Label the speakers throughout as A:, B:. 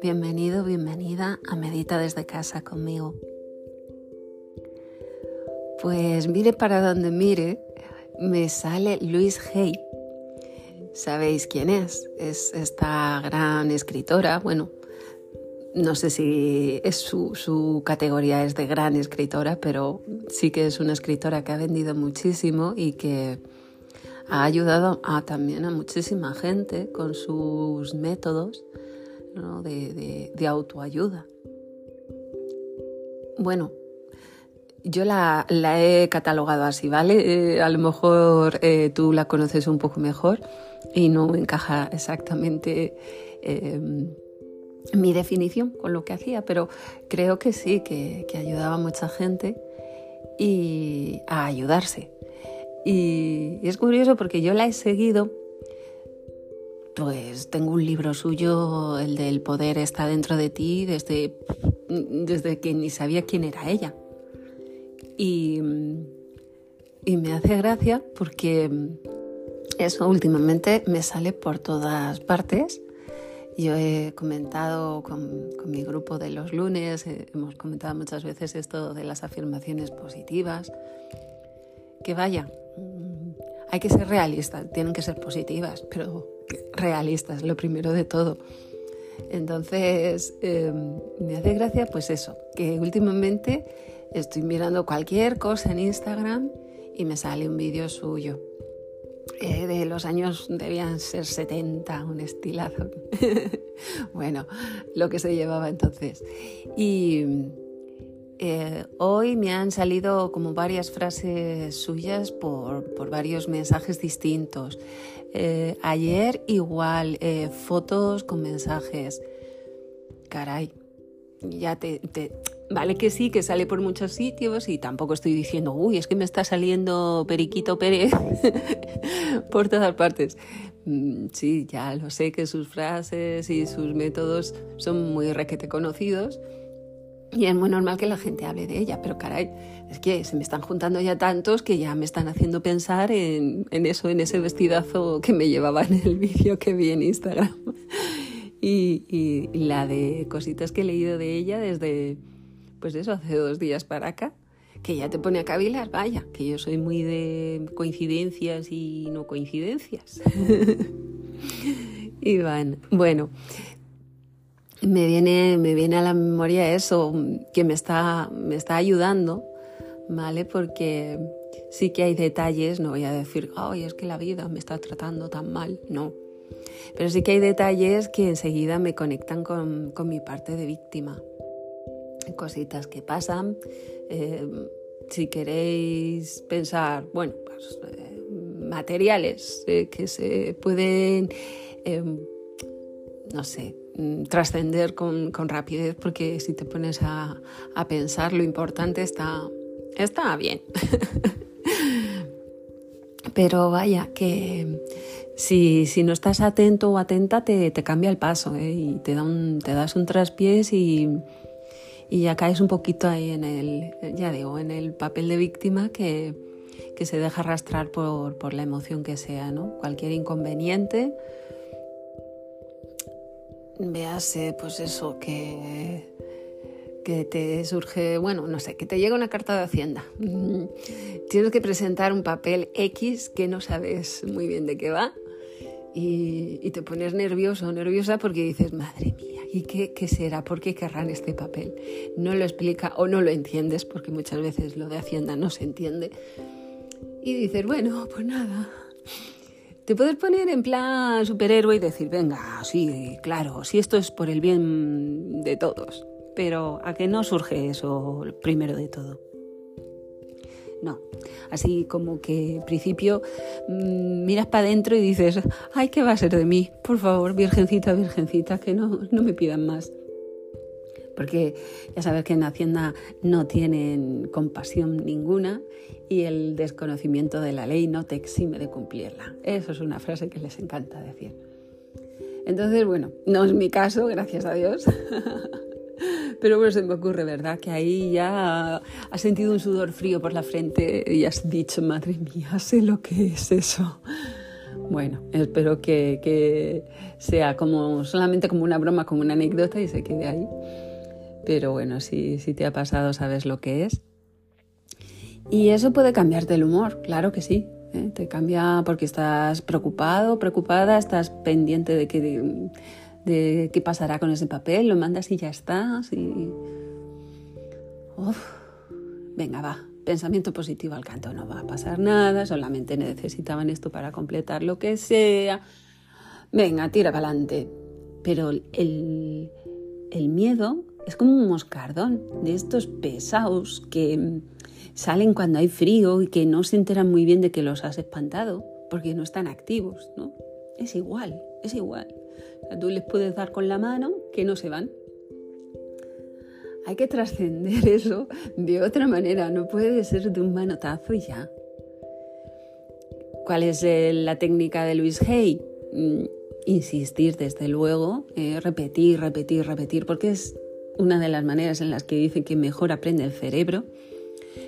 A: Bienvenido, bienvenida a Medita desde casa conmigo. Pues mire para donde mire, me sale Luis Hay. ¿Sabéis quién es? Es esta gran escritora, bueno, no sé si es su, su, categoría es de gran escritora, pero sí que es una escritora que ha vendido muchísimo y que ha ayudado a, también a muchísima gente con sus métodos de, autoayuda. Bueno, yo la, he catalogado así, ¿vale? Eh, a lo mejor eh, tú la conoces un poco mejor y no encaja exactamente em, mi definición con lo que hacía, pero creo que sí, que, ayudaba a mucha gente y a ayudarse. Y, es curioso porque yo la he seguido, pues tengo un libro suyo, el del poder está dentro de ti, desde, desde que ni sabía quién era ella. Y, y me hace gracia porque eso últimamente me sale por todas partes. Yo he comentado con, con, mi grupo de los lunes, hemos comentado muchas veces esto de las afirmaciones positivas, que vaya, hay que ser realistas, tienen que ser positivas, pero realistas, lo primero de todo. Entonces, em, me hace gracia pues eso, que últimamente estoy mirando cualquier cosa en Instagram y me sale un vídeo suyo. Eh, de los años debían ser 70, un estilazo. bueno, lo que se llevaba entonces. Y eh, hoy me han salido como varias frases suyas por, varios mensajes distintos. Eh, ayer igual, eh, fotos con mensajes. Caray, ya te, Vale que sí, que sale por muchos sitios y tampoco estoy diciendo, uy, es que me está saliendo Periquito Pérez por todas partes. Mm, sí, ya lo sé que sus frases y sus métodos son muy requete conocidos y es muy normal que la gente hable de ella, pero caray, es que se me están juntando ya tantos que ya me están haciendo pensar en, eso, en ese vestidazo que me llevaba en el vídeo que vi en Instagram. Y, la de cositas que he leído de ella desde, pues eso, hace dos días para acá, que ya te pone a cavilar, vaya, que yo soy muy de coincidencias y no coincidencias. y van, bueno, me viene, me viene a la memoria eso, que me está, me está ayudando, ¿vale? Porque sí que hay detalles, no voy a decir, ay, es que la vida me está tratando tan mal, no. Pero sí que hay detalles que enseguida me conectan con, con mi parte de víctima. Cositas que pasan. Eh, si queréis pensar, bueno, pues, eh, materiales eh, que se pueden, no sé, Mm, trascender con, rapidez porque si te pones a, pensar lo importante está, está bien. Pero vaya, que si, no estás atento o atenta te, cambia el paso ¿eh? y te, da te das un traspiés y, y, ya caes un poquito ahí en el, ya digo, en el papel de víctima que, que se deja arrastrar por, por la emoción que sea, ¿no? Cualquier inconveniente véase pues eso que que te surge, bueno, no sé, que te llega una carta de Hacienda. Tienes que presentar un papel X que no sabes muy bien de qué va y, te pones nervioso o nerviosa porque dices, madre mía, ¿y qué, qué, será? ¿Por qué querrán este papel? No lo explica o no lo entiendes porque muchas veces lo de Hacienda no se entiende. Y dices, bueno, pues nada, te puedes poner en plan superhéroe y decir, venga, sí, claro, si esto es por el bien de todos. Pero ¿a qué no surge eso primero de todo? No, así como que en principio mm, miras para adentro y dices, ay, ¿qué va a ser de mí? Por favor, virgencita, virgencita, que no, no me pidan más porque ya sabes que en Hacienda no tienen compasión ninguna y el desconocimiento de la ley no te exime de cumplirla. Eso es una frase que les encanta decir. Entonces, bueno, no es mi caso, gracias a Dios. Pero bueno, se me ocurre, ¿verdad? Que ahí ya has sentido un sudor frío por la frente y has dicho, madre mía, sé lo que es eso. Bueno, espero que, sea como solamente como una broma, como una anécdota y se quede ahí. Pero bueno, si, si te ha pasado sabes lo que es. Y eso puede cambiarte el humor, claro que sí. ¿eh? Te cambia porque estás preocupado, preocupada, estás pendiente de, que, de, qué pasará con ese papel, lo mandas y ya estás. Venga, va, pensamiento positivo al canto, no va a pasar nada, solamente necesitaban esto para completar lo que sea. Venga, tira para adelante. Pero el, el miedo es como un moscardón de estos pesados que salen cuando hay frío y que no se enteran muy bien de que los has espantado porque no están activos, ¿no? Es igual, es igual. tú les puedes dar con la mano que no se van. Hay que trascender eso de otra manera, no puede ser de un manotazo y ya. ¿Cuál es eh, la técnica de Luis Hay? Mm, insistir, desde luego, eh, repetir, repetir, repetir, porque es una de las maneras en las que dicen que mejor aprende el cerebro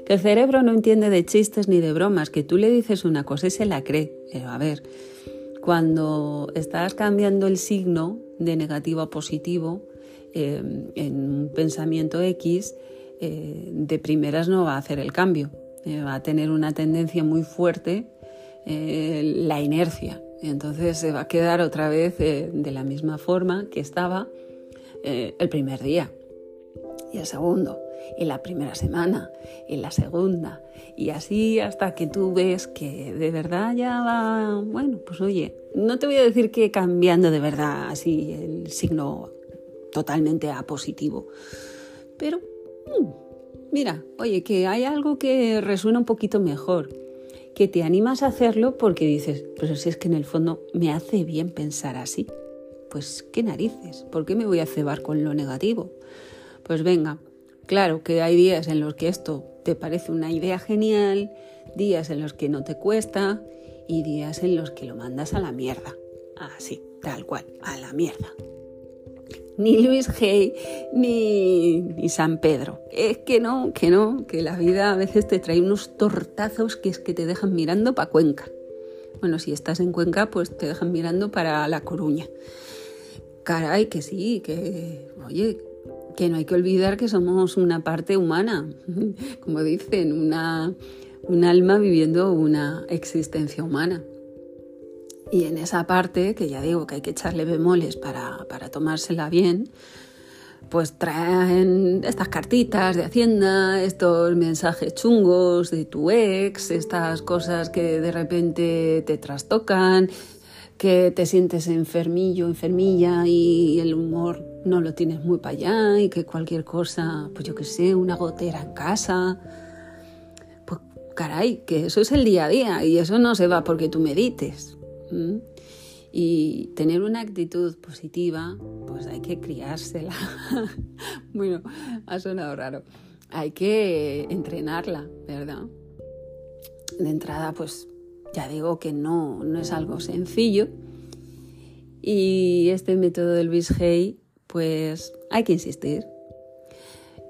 A: que el cerebro no entiende de chistes ni de bromas, que tú le dices una cosa y se la cree. Pero a ver, cuando estás cambiando el signo de negativo a positivo eh, en un pensamiento X, eh, de primeras no va a hacer el cambio. Eh, va a tener una tendencia muy fuerte la inercia. Entonces se va a quedar otra vez de la misma forma que estaba el primer día y el segundo en la primera semana, en la segunda, y así hasta que tú ves que de verdad ya va, bueno, pues oye, no te voy a decir que cambiando de verdad así el signo totalmente a positivo, pero mm, mira, oye, que hay algo que resuena un poquito mejor, que te animas a hacerlo porque dices, pero si es que en el fondo me hace bien pensar así. Pues qué narices, ¿por qué me voy a cebar con lo negativo? Pues venga, Claro que hay días en los que esto te parece una idea genial, días en los que no te cuesta y días en los que lo mandas a la mierda. Así, tal cual, a la mierda. Ni Luis Hay ni, ni San Pedro. Es que no, que no, que la vida a veces te trae unos tortazos que es que te dejan mirando para Cuenca. Bueno, si estás en Cuenca, pues te dejan mirando para La Coruña. Caray, que sí, que, oye, que no hay que olvidar que somos una parte humana, como dicen, una, un alma viviendo una existencia humana. Y en esa parte, que ya digo que hay que echarle bemoles para, para tomársela bien, pues traen estas cartitas de Hacienda, estos mensajes chungos de tu ex, estas cosas que de repente te trastocan, que te sientes enfermillo, enfermilla y el no lo tienes muy para allá y que cualquier cosa, pues yo qué sé, una gotera en casa, pues caray, que eso es el día a día y eso no se va porque tú medites. Y tener una actitud positiva, pues hay que criársela. bueno, ha sonado raro. Hay que entrenarla, ¿verdad? De entrada, pues ya digo que no, no es algo sencillo. Y este método del Luis Hay, pues hay que insistir.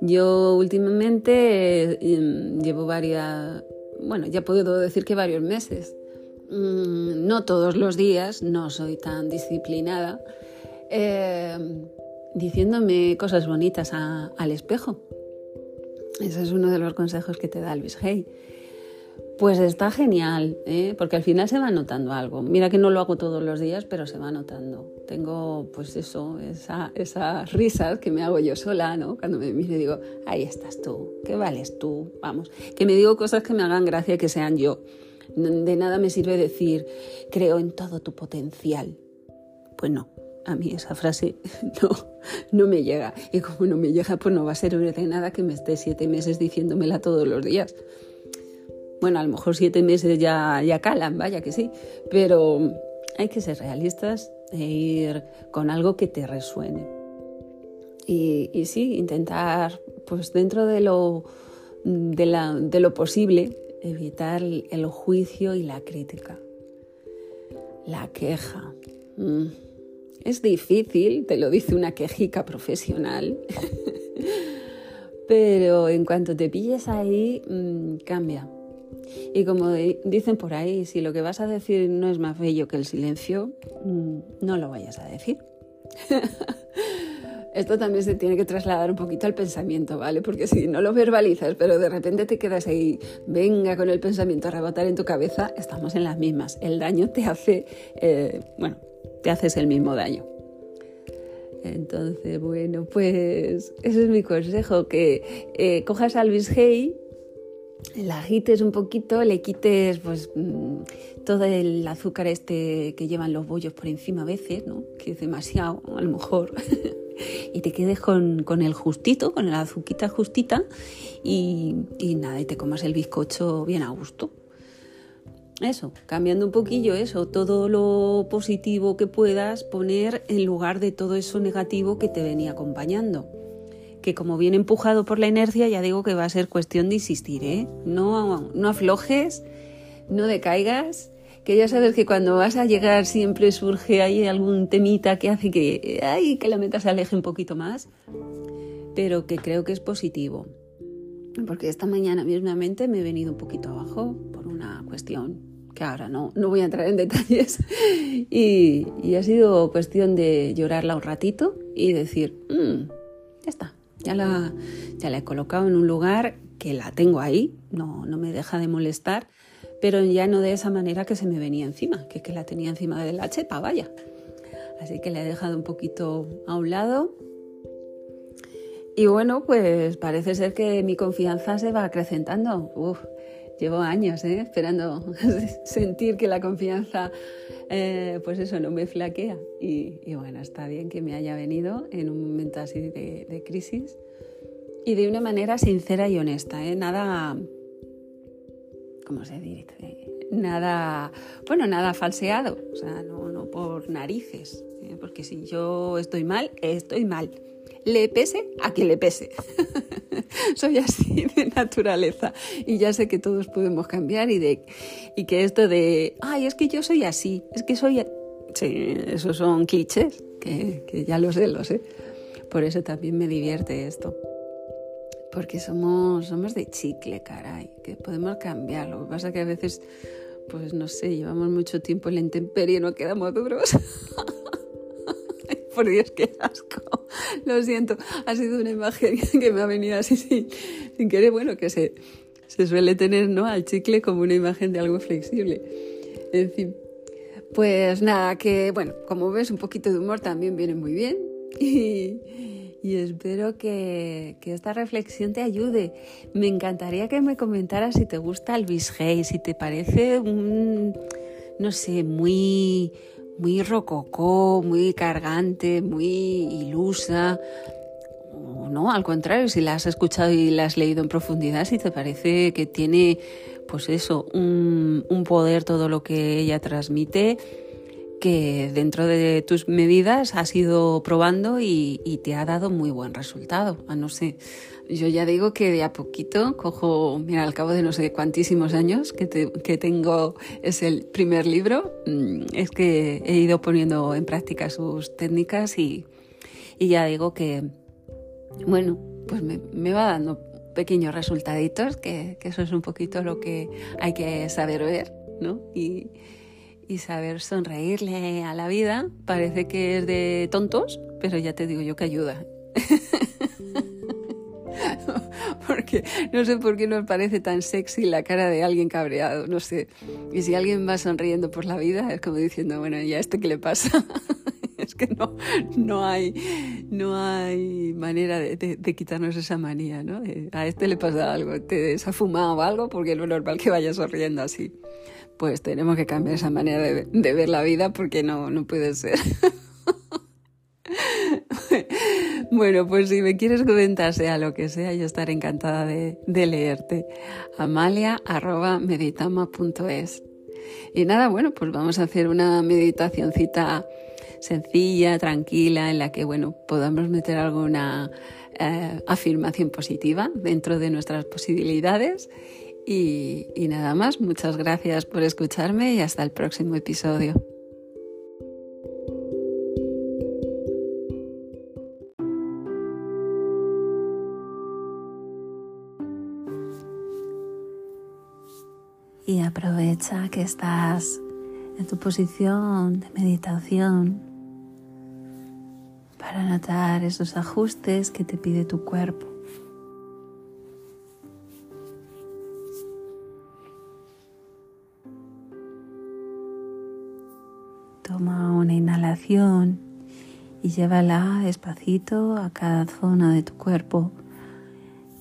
A: Yo últimamente em, llevo varias, bueno, ya puedo decir que varios meses, mm, no todos los días, no soy tan disciplinada, em, diciéndome cosas bonitas al espejo. Ese es uno de los consejos que te da Luis Hay. Pues está genial, ¿eh? porque al final se va notando algo. Mira que no lo hago todos los días, pero se va notando. Tengo, pues eso, esa, esas risas que me hago yo sola, ¿no? Cuando me miro y digo, ahí estás tú, ¿qué vales tú? Vamos, que me digo cosas que me hagan gracia que sean yo. De nada me sirve decir, creo en todo tu potencial. Pues no, a mí esa frase no, no me llega. Y como no me llega, pues no va a ser de nada que me esté siete meses diciéndomela todos los días. Bueno, a lo mejor siete meses ya, ya calan, vaya que sí, pero hay que ser realistas e ir con algo que te resuene. Y, sí, intentar, pues dentro de lo, de lo posible, evitar el juicio y la crítica. La queja. Mm. Es difícil, te lo dice una quejica profesional, pero en cuanto te pilles ahí, mm, cambia Y como dicen por ahí, si lo que vas a decir no es más bello que el silencio, mm, no lo vayas a decir. Esto también se tiene que trasladar un poquito al pensamiento, ¿vale? Porque si no lo verbalizas, pero de repente te quedas ahí, venga con el pensamiento a rebotar en tu cabeza, estamos en las mismas. El daño te hace, eh, bueno, te haces el mismo daño. Entonces, bueno, pues ese es mi consejo, que eh, cojas a Luis Hay, la agites un poquito, le quites pues mm, todo el azúcar este que llevan los bollos por encima a veces, ¿no? Que es demasiado, a lo mejor. y te quedes con, el justito, con la azuquita justita y, y nada, y te comas el bizcocho bien a gusto. Eso, cambiando un poquillo eso, todo lo positivo que puedas poner en lugar de todo eso negativo que te venía acompañando. Que como viene empujado por la inercia, ya digo que va a ser cuestión de insistir, ¿eh? No, no aflojes, no decaigas que ya sabes que cuando vas a llegar siempre surge ahí algún temita que hace que, ay, que la meta se aleje un poquito más, pero que creo que es positivo. Porque esta mañana mismamente me he venido un poquito abajo por una cuestión que ahora no, no voy a entrar en detalles. Y, ha sido cuestión de llorarla un ratito y decir, mm, ya está, ya la, ya la he colocado en un lugar que la tengo ahí, no, no me deja de molestar pero ya no de esa manera que se me venía encima, que es que la tenía encima de la chepa, vaya. Así que la he dejado un poquito a un lado. Y bueno, pues parece ser que mi confianza se va acrecentando. Llevo años ¿eh? esperando sentir que la confianza, eh, pues eso, no me flaquea. Y, bueno, está bien que me haya venido en un momento así de, crisis y de una manera sincera y honesta, ¿eh? nada ¿cómo se dice? Nada, bueno, nada falseado, o sea, no, por narices, porque si yo estoy mal, estoy mal. Le pese a que le pese. Soy así de naturaleza y ya sé que todos podemos cambiar y, de, y que esto de, ay, es que yo soy así, es que soy... Sí, esos son clichés, que, que ya lo sé, lo sé. Por eso también me divierte esto porque somos, somos de chicle, caray, que podemos cambiar. Lo que pasa es que a veces, pues no sé, llevamos mucho tiempo en la intemperie y no quedamos duros. Por Dios, qué asco. Lo siento, ha sido una imagen que me ha venido así sin, sin querer. Bueno, que se, se suele tener ¿no? al chicle como una imagen de algo flexible. En fin, pues nada, que bueno, como ves, un poquito de humor también viene muy bien. Y, espero que, esta reflexión te ayude. Me encantaría que me comentaras si te gusta el Hay, si te parece un, no sé, muy, muy rococó, muy cargante, muy ilusa. No, al contrario, si la has escuchado y la has leído en profundidad, si te parece que tiene, pues eso, un, poder todo lo que ella transmite que dentro de tus medidas has ido probando y, te ha dado muy buen resultado. Ah, no sé, yo ya digo que de a poquito cojo, mira, al cabo de no sé cuantísimos años que, que tengo, es el primer libro, mm, es que he ido poniendo en práctica sus técnicas y, ya digo que, bueno, pues me, me va dando pequeños resultaditos, que, que, eso es un poquito lo que hay que saber ver, ¿no? Y, y saber sonreírle a la vida parece que es de tontos, pero ya te digo yo que ayuda. Porque no sé por qué nos parece tan sexy la cara de alguien cabreado, no sé. Y si alguien va sonriendo por la vida, es como diciendo, bueno, ¿y a este qué le pasa? es que no, no, hay, no hay manera de, quitarnos esa manía, ¿no? A este le pasa algo, te ha fumado algo porque no es normal que vaya sonriendo así pues tenemos que cambiar esa manera de, ver la vida porque no, no puede ser. bueno, pues si me quieres comentar sea lo que sea, yo estaré encantada de, leerte. amalia.meditama.es Y nada, bueno, pues vamos a hacer una meditacioncita sencilla, tranquila, en la que, bueno, podamos meter alguna eh, afirmación positiva dentro de nuestras posibilidades y, nada más, muchas gracias por escucharme y hasta el próximo episodio. Aprovecha que estás en tu posición de meditación para notar esos ajustes que te pide tu cuerpo. Toma una inhalación y llévala despacito a cada zona de tu cuerpo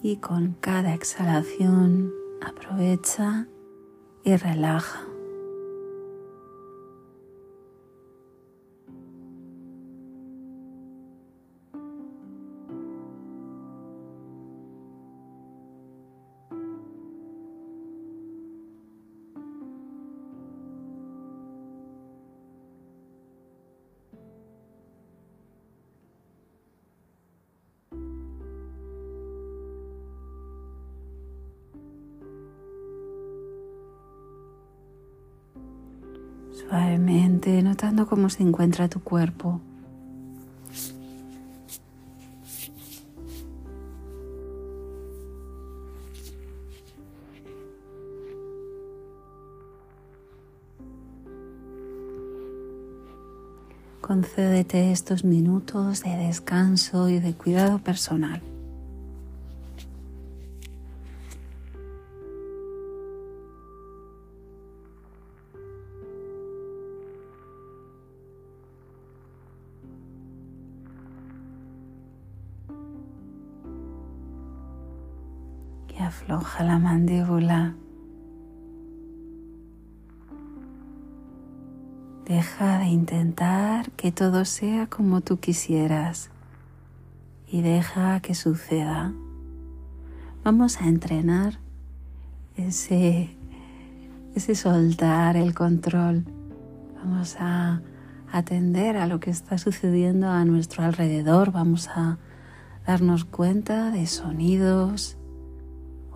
A: y con cada exhalación aprovecha y relaja. Notando cómo se encuentra tu cuerpo. Concédete estos minutos de descanso y de cuidado personal. Afloja la mandíbula. Deja de intentar que todo sea como tú quisieras y deja que suceda. Vamos a entrenar ese, ese soltar el control. Vamos a atender a lo que está sucediendo a nuestro alrededor. Vamos a darnos cuenta de sonidos,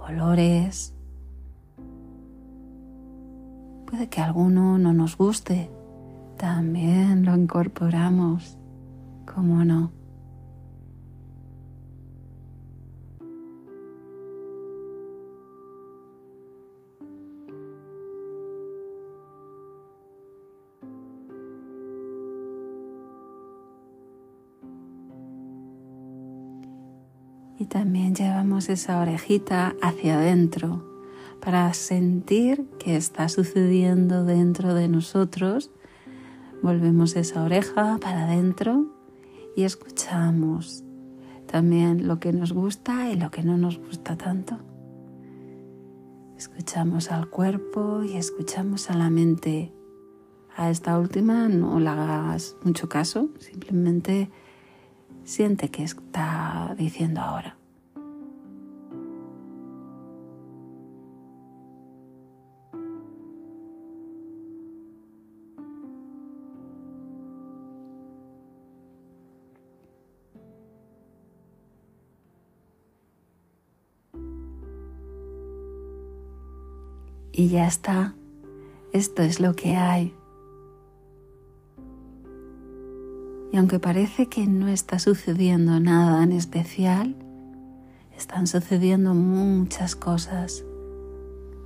A: olores. Puede que alguno no nos guste, también lo incorporamos, ¿cómo no? Y también llevamos esa orejita hacia adentro para sentir qué está sucediendo dentro de nosotros. Volvemos esa oreja para adentro y escuchamos también lo que nos gusta y lo que no nos gusta tanto. Escuchamos al cuerpo y escuchamos a la mente. A esta última no la hagas mucho caso, simplemente siente que está diciendo ahora. Y ya está. Esto es lo que hay. Y aunque parece que no está sucediendo nada en especial, están sucediendo muchas cosas.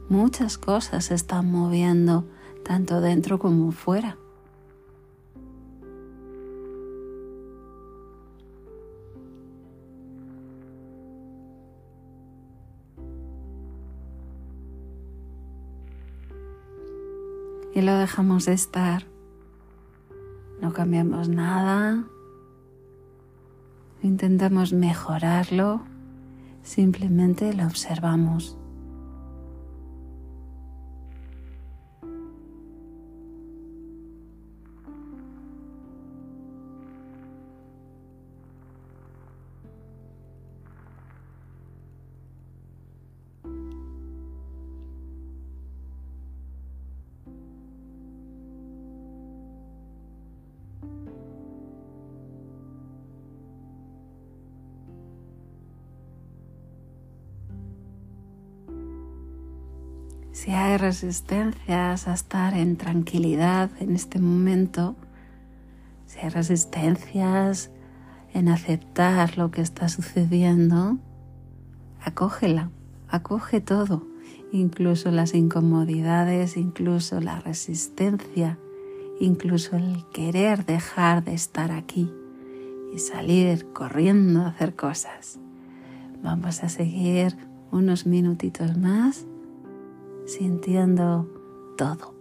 A: Muchas cosas se están moviendo, tanto dentro como fuera. Y lo dejamos de estar cambiamos nada, intentamos mejorarlo, simplemente lo observamos. Resistencias a estar en tranquilidad en este momento, si hay resistencias en aceptar lo que está sucediendo, acógela, acoge todo incluso las incomodidades, incluso la resistencia, incluso el querer dejar de estar aquí y salir corriendo a hacer cosas. Vamos a seguir unos minutitos más sintiendo todo.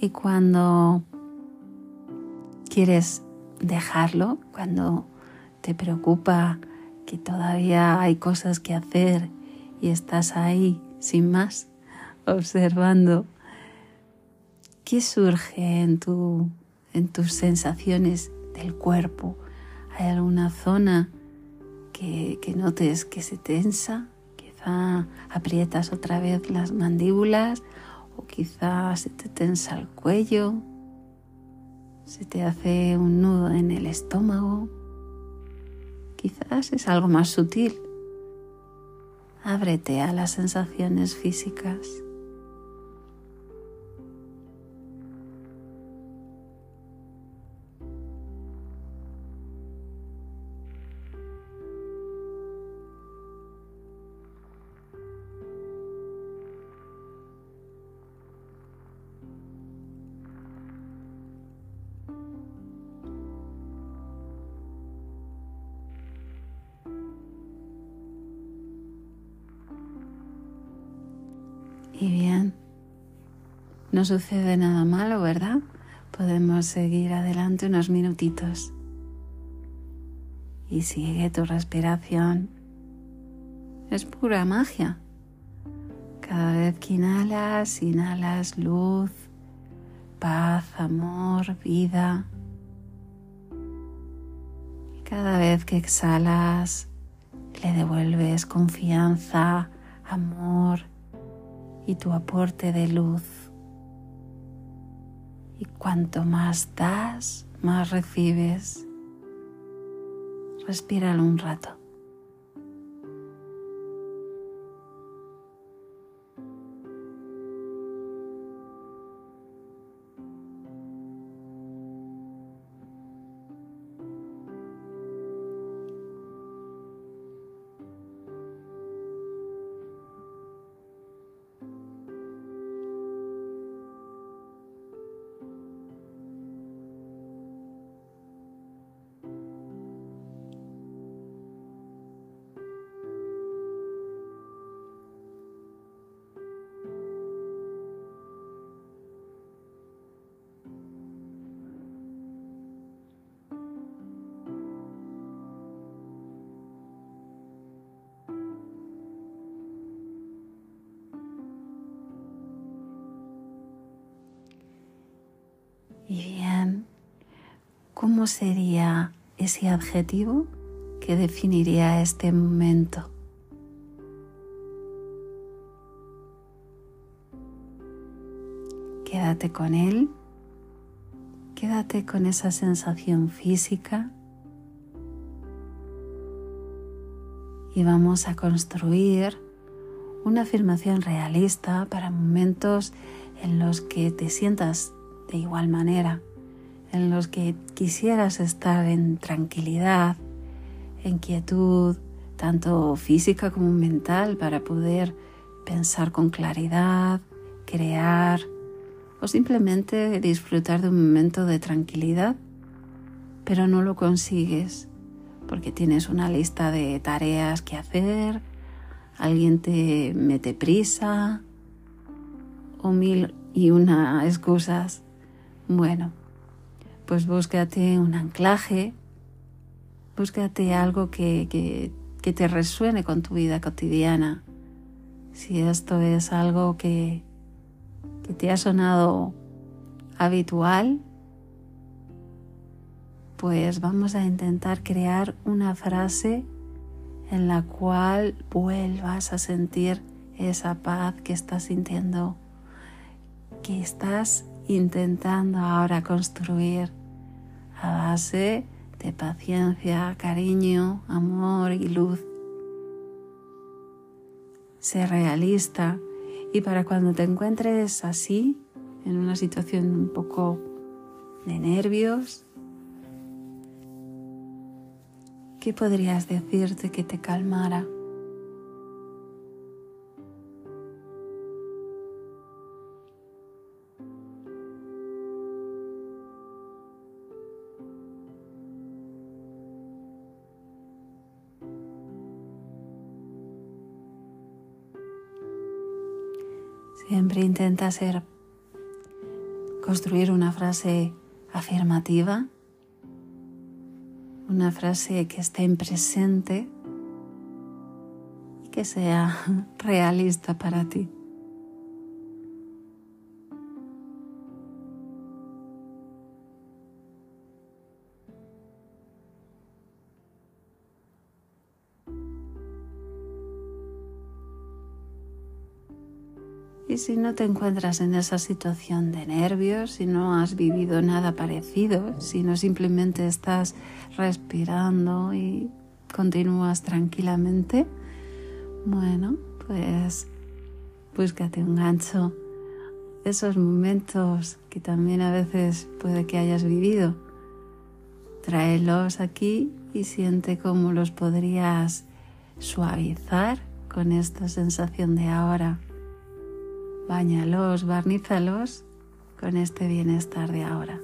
A: Y cuando quieres dejarlo, cuando te preocupa que todavía hay cosas que hacer y estás ahí sin más, observando, ¿qué surge en, tu, en tus sensaciones del cuerpo? ¿Hay alguna zona que, que notes que se tensa? Quizá aprietas otra vez las mandíbulas o quizás se te tensa el cuello, se te hace un nudo en el estómago, quizás es algo más sutil. Ábrete a las sensaciones físicas. Y bien, no sucede nada malo, ¿verdad? Podemos seguir adelante unos minutitos. Y sigue tu respiración. Es pura magia. Cada vez que inhalas, inhalas luz, paz, amor, vida. Cada vez que exhalas, le devuelves confianza, amor, y tu aporte de luz. Y cuanto más das, más recibes. Respíralo un rato. Y bien, ¿cómo sería ese adjetivo que definiría este momento? Quédate con él, quédate con esa sensación física y vamos a construir una afirmación realista para momentos en los que te sientas de igual manera, en los que quisieras estar en tranquilidad, en quietud, tanto física como mental, para poder pensar con claridad, crear o simplemente disfrutar de un momento de tranquilidad, pero no lo consigues porque tienes una lista de tareas que hacer, alguien te mete prisa o mil y una excusas bueno, pues búscate un anclaje, búscate algo que, que, te resuene con tu vida cotidiana. Si esto es algo que, que te ha sonado habitual, pues vamos a intentar crear una frase en la cual vuelvas a sentir esa paz que estás sintiendo, que estás intentando ahora construir a base de paciencia, cariño, amor y luz. Sé realista y para cuando te encuentres así, en una situación un poco de nervios, ¿qué podrías decirte que te calmara? Siempre intenta ser construir una frase afirmativa, una frase que esté en presente y que sea realista para ti. Y si no te encuentras en esa situación de nervios, si no has vivido nada parecido, si no simplemente estás respirando y continúas tranquilamente, bueno, pues búscate un gancho. Esos momentos que también a veces puede que hayas vivido, tráelos aquí y siente cómo los podrías suavizar con esta sensación de ahora. Báñalos, barnízalos con este bienestar de ahora.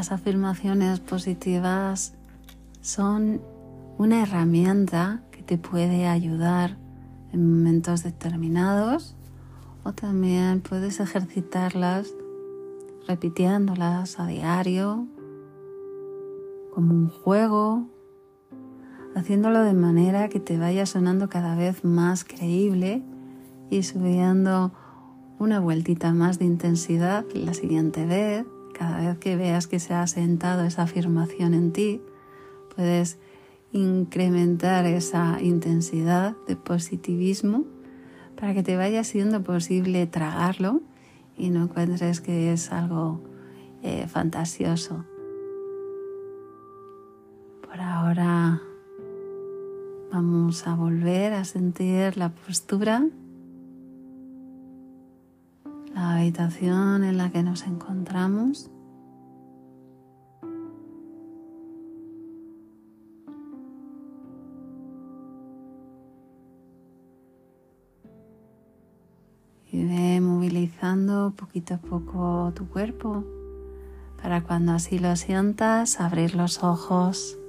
A: Las afirmaciones positivas son una herramienta que te puede ayudar en momentos determinados o también puedes ejercitarlas repitiéndolas a diario como un juego, haciéndolo de manera que te vaya sonando cada vez más creíble y subiendo una vueltita más de intensidad la siguiente vez cada vez que veas que se ha sentado esa afirmación en ti, puedes incrementar esa intensidad de positivismo para que te vaya siendo posible tragarlo y no encuentres que es algo eh, fantasioso. Por ahora vamos a volver a sentir la postura, la habitación en la que nos encontramos. y ve movilizando poquito a poco tu cuerpo para cuando así lo sientas abrir los ojos